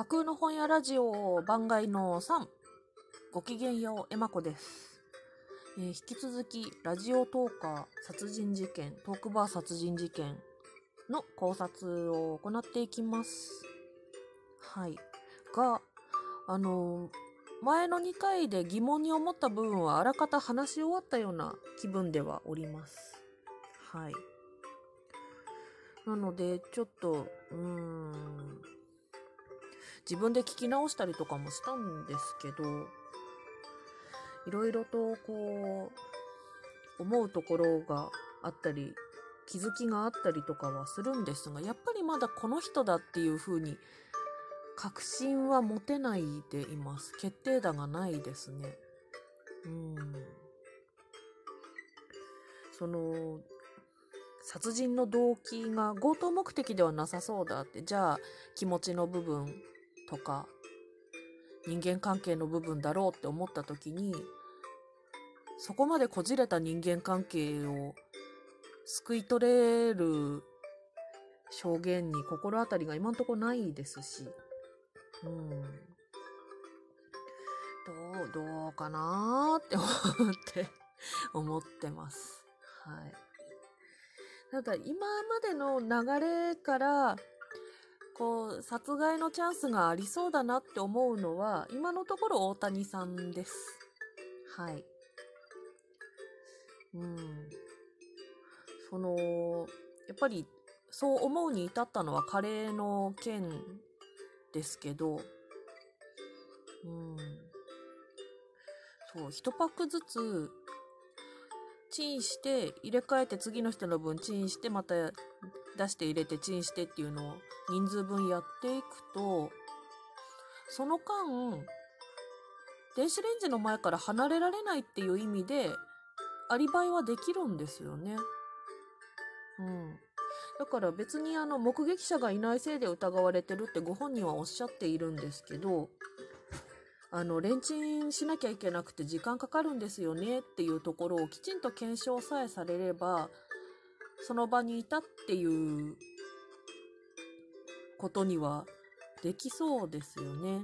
架空の本屋ラジオ番外の3ごきげんようえまこです、えー引き続きラジオトーカー殺人事件トークバー殺人事件の考察を行っていきます。はい。があのー前の2回で疑問に思った部分はあらかた話し終わったような気分ではおります。はい。なのでちょっとうーん。自分で聞き直したりとかもしたんですけどいろいろとこう思うところがあったり気づきがあったりとかはするんですがやっぱりまだこの人だっていうふうに確信は持てないでいます決定打がないですね。うん。その殺人の動機が強盗目的ではなさそうだってじゃあ気持ちの部分とか人間関係の部分だろうって思った時にそこまでこじれた人間関係を救い取れる証言に心当たりが今んとこないですしうん。どうどうかなーって思って思ってます。はい。ただ今までの流れからこう殺害のチャンスがありそうだなって思うのは今のところ大谷さんです。はい。うん。そのやっぱりそう思うに至ったのはカレーの件ですけどうん。そう1パックずつチンして入れ替えて次の人の分チンしてまた出して入れてチンしてっていうのを人数分やっていくとその間電子レンジの前から離れられないっていう意味でアリバイはできるんですよね。うん。だから別にあの目撃者がいないせいで疑われてるってご本人はおっしゃっているんですけどあのレンチンしなきゃいけなくて時間かかるんですよねっていうところをきちんと検証さえされればその場にいたっていうことにはできそうですよね。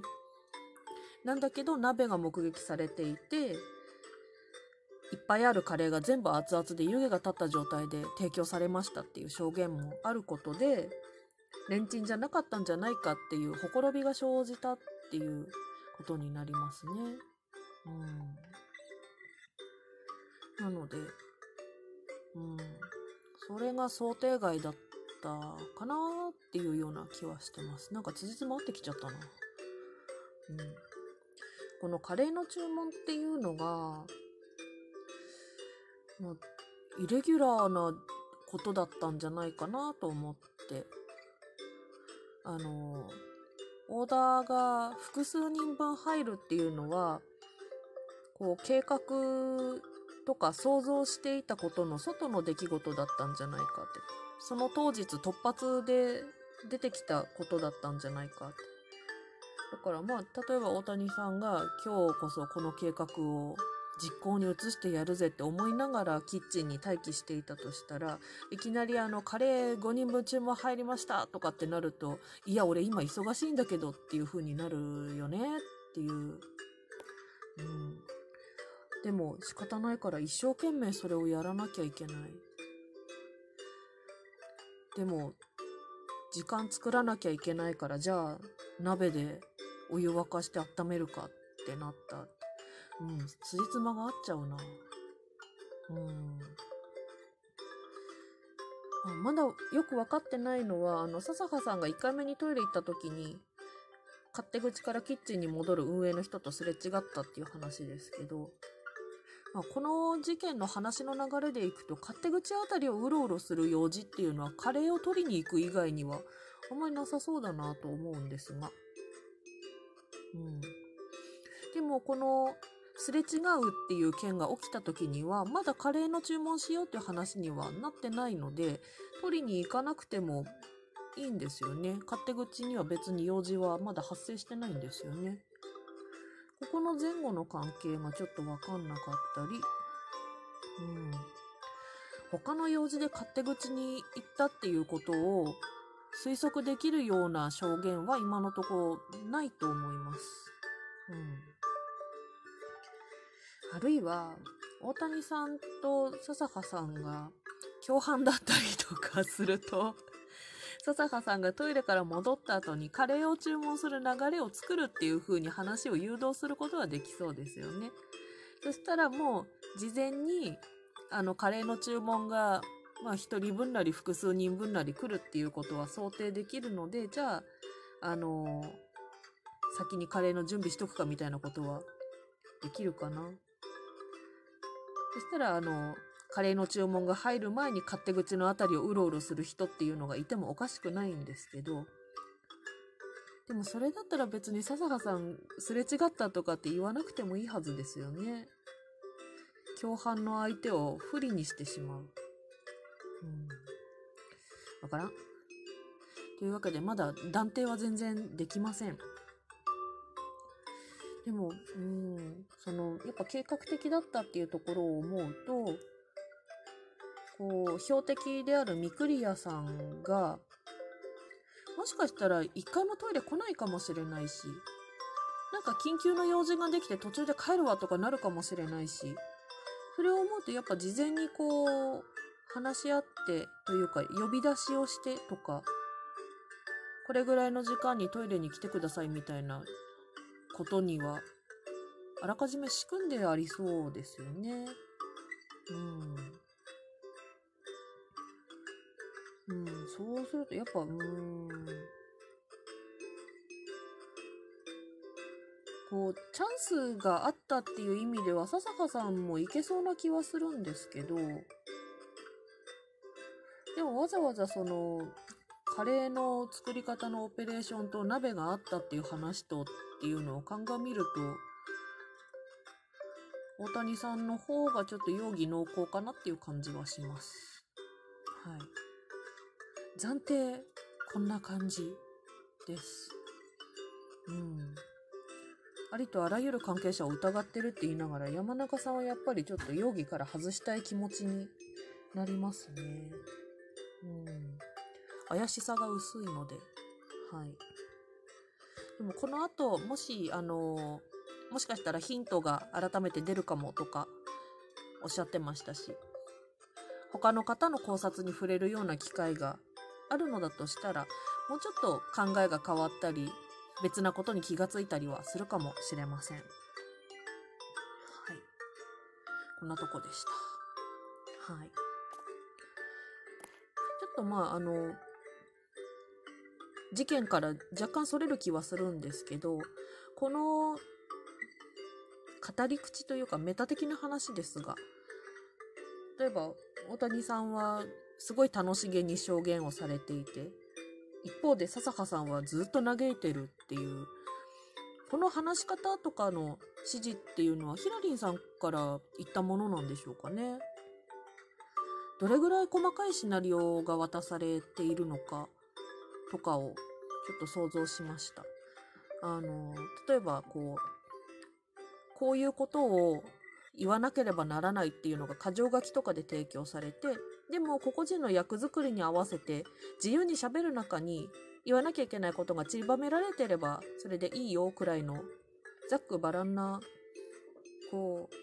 なんだけど鍋が目撃されていていっぱいあるカレーが全部熱々で湯気が立った状態で提供されましたっていう証言もあることでレンチンじゃなかったんじゃないかっていうほころびが生じたっていうことになりますね。うん。なので、うん。それが想定外だったかなっていうような気はしてます。なんか辻褄合ってきちゃったな。うん。このカレーの注文っていうのが、まあ、イレギュラーなことだったんじゃないかなと思って。あの、オーダーが複数人分入るっていうのは、こう計画とか想像していたことの外の出来事だったんじゃないかって。その当日突発で出てきたことだったんじゃないかって。だからまあ、例えば大谷さんが今日こそこの計画を実行に移してやるぜって思いながらキッチンに待機していたとしたらいきなりあのカレー5人分注文入りましたとかってなるといや俺今忙しいんだけどっていう風になるよねっていう、うん、でも仕方ないから一生懸命それをやらなきゃいけないでも時間作らなきゃいけないからじゃあ鍋でお湯沸かして温めるかってなったうん、つじつまが合っちゃうな。うん。あまだよく分かってないのは、あの、笹葉さんが1回目にトイレ行った時に、勝手口からキッチンに戻る運営の人とすれ違ったっていう話ですけど、まあ、この事件の話の流れでいくと、勝手口あたりをうろうろする用事っていうのは、カレーを取りに行く以外には、あんまりなさそうだなと思うんですが。うん。でも、この、すれ違うっていう件が起きた時にはまだカレーの注文しようっていう話にはなってないので取りに行かなくてもいいんですよね勝手口には別に用事はまだ発生してないんですよねここの前後の関係がちょっとわかんなかったりうん他の用事で勝手口に行ったっていうことを推測できるような証言は今のところないと思います。うん。あるいは、大谷さんと笹葉さんが共犯だったりとかすると、笹葉さんがトイレから戻った後にカレーを注文する流れを作るっていう風に話を誘導することはできそうですよね。そしたらもう事前にあのカレーの注文がまあ一人分なり複数人分なり来るっていうことは想定できるので、じゃあ、あの先にカレーの準備しとくかみたいなことはできるかな。そしたら、あの、カレーの注文が入る前に勝手口のあたりをうろうろする人っていうのがいてもおかしくないんですけど、でもそれだったら別に笹葉さんすれ違ったとかって言わなくてもいいはずですよね。共犯の相手を不利にしてしまう。うん。わからん。というわけで、まだ断定は全然できません。でも、うん、その、やっぱ計画的だったっていうところを思うと、こう、標的であるミクリアさんが、もしかしたら一回もトイレ来ないかもしれないし、なんか緊急の用事ができて途中で帰るわとかなるかもしれないし、それを思うとやっぱ事前にこう、話し合ってというか呼び出しをしてとか、これぐらいの時間にトイレに来てくださいみたいなことには、あらかじめ仕組んでありそうですよね。うん。うん、そうするとやっぱ、うん。こう、チャンスがあったっていう意味では、笹葉さんもいけそうな気はするんですけど、でもわざわざその、カレーの作り方のオペレーションと鍋があったっていう話とっていうのを鑑みると、大谷さんの方がちょっと容疑濃厚かなっていう感じはします。はい。暫定、こんな感じです。うん。ありとあらゆる関係者を疑ってるって言いながら、山中さんはやっぱりちょっと容疑から外したい気持ちになりますね。うん。怪しさが薄いので。はい。でもこの後、もし、あのもしかしたらヒントが改めて出るかもとか、おっしゃってましたし、他の方の考察に触れるような機会があるのだとしたら、もうちょっと考えが変わったり、別なことに気がついたりはするかもしれません。はい。こんなとこでした。はい。ちょっとまあ、あの、事件から若干それる気はするんですけど、この語り口というかメタ的な話ですが、例えば大谷さんはすごい楽しげに証言をされていて、一方で笹葉さんはずっと嘆いてるっていう、この話し方とかの指示っていうのはヒラリンさんから言ったものなんでしょうかね。どれぐらい細かいシナリオが渡されているのかとかをちょっと想像しました。あの、例えばこう、こういうことを言わなければならないっていうのが箇条書きとかで提供されて、でも個々人の役作りに合わせて自由に喋る中に言わなきゃいけないことが散りばめられてればそれでいいよくらいのざっくばらんな、こう、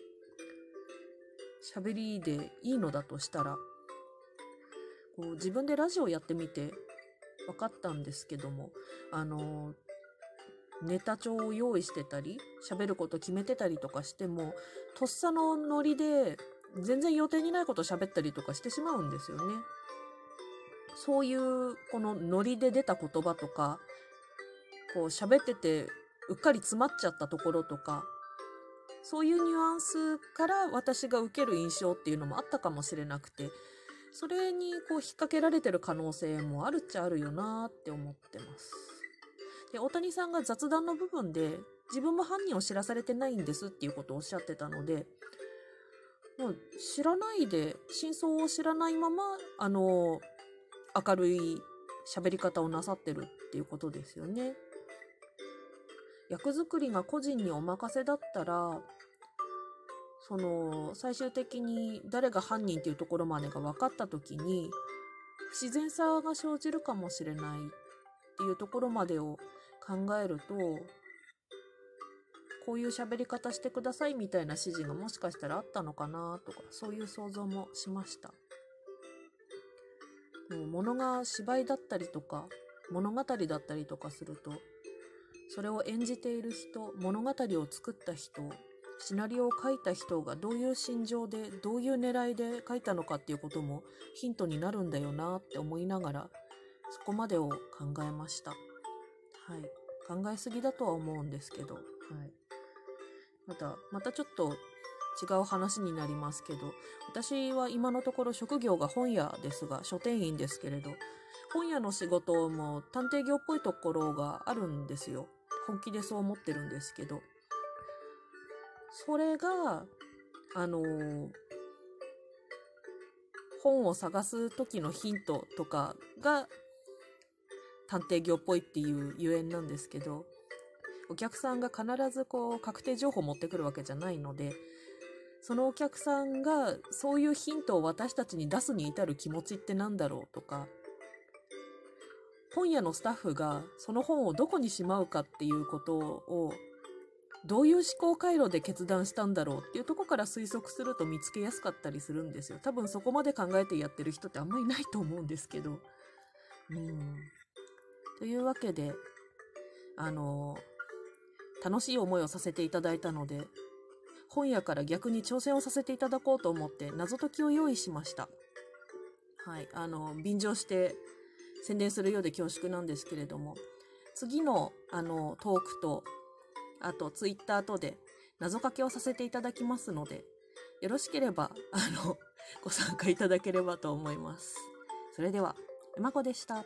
喋りでいいのだとしたら、こう自分でラジオやってみて分かったんですけども、あの、ネタ帳を用意してたり、喋ること決めてたりとかしても、とっさのノリで全然予定にないこと喋ったりとかしてしまうんですよね。そういう、このノリで出た言葉とか、こう喋っててうっかり詰まっちゃったところとか、そういうニュアンスから私が受ける印象っていうのもあったかもしれなくて、それにこう引っ掛けられてる可能性もあるっちゃあるよなって思ってます。で、大谷さんが雑談の部分で自分も犯人を知らされてないんですっていうことをおっしゃってたので、もう知らないで、真相を知らないまま、あの、明るい喋り方をなさってるっていうことですよね。役作りが個人にお任せだったら、その、最終的に誰が犯人っていうところまでが分かった時に、不自然さが生じるかもしれないっていうところまでを考えるとこういう喋り方してくださいみたいな指示がもしかしたらあったのかなとかそういう想像もしましたでも物が芝居だったりとか物語だったりとかするとそれを演じている人物語を作った人シナリオを書いた人がどういう心情でどういう狙いで書いたのかっていうこともヒントになるんだよなって思いながらそこまでを考えました。はい。考えすぎだとは思うんですけど、はい。また、またちょっと違う話になりますけど、私は今のところ職業が本屋ですが、書店員ですけれど、本屋の仕事も探偵業っぽいところがあるんですよ。本気でそう思ってるんですけど。それが、あのー、本を探す時のヒントとかが探偵業っぽいっていうゆえんなんですけど、お客さんが必ずこう確定情報を持ってくるわけじゃないので、そのお客さんがそういうヒントを私たちに出すに至る気持ちって何だろうとか、本屋のスタッフがその本をどこにしまうかっていうことをどういう思考回路で決断したんだろうっていうとこから推測すると見つけやすかったりするんですよ。多分そこまで考えてやってる人ってあんまりいないと思うんですけど。うん。というわけで、あの、楽しい思いをさせていただいたので、本屋から逆に挑戦をさせていただこうと思って謎解きを用意しました。はい。あの、便乗して宣伝するようで恐縮なんですけれども、次の、あの、トークとあとツイッターとで謎かけをさせていただきますので、よろしければ、あの、ご参加いただければと思います。それでは、エマコでした。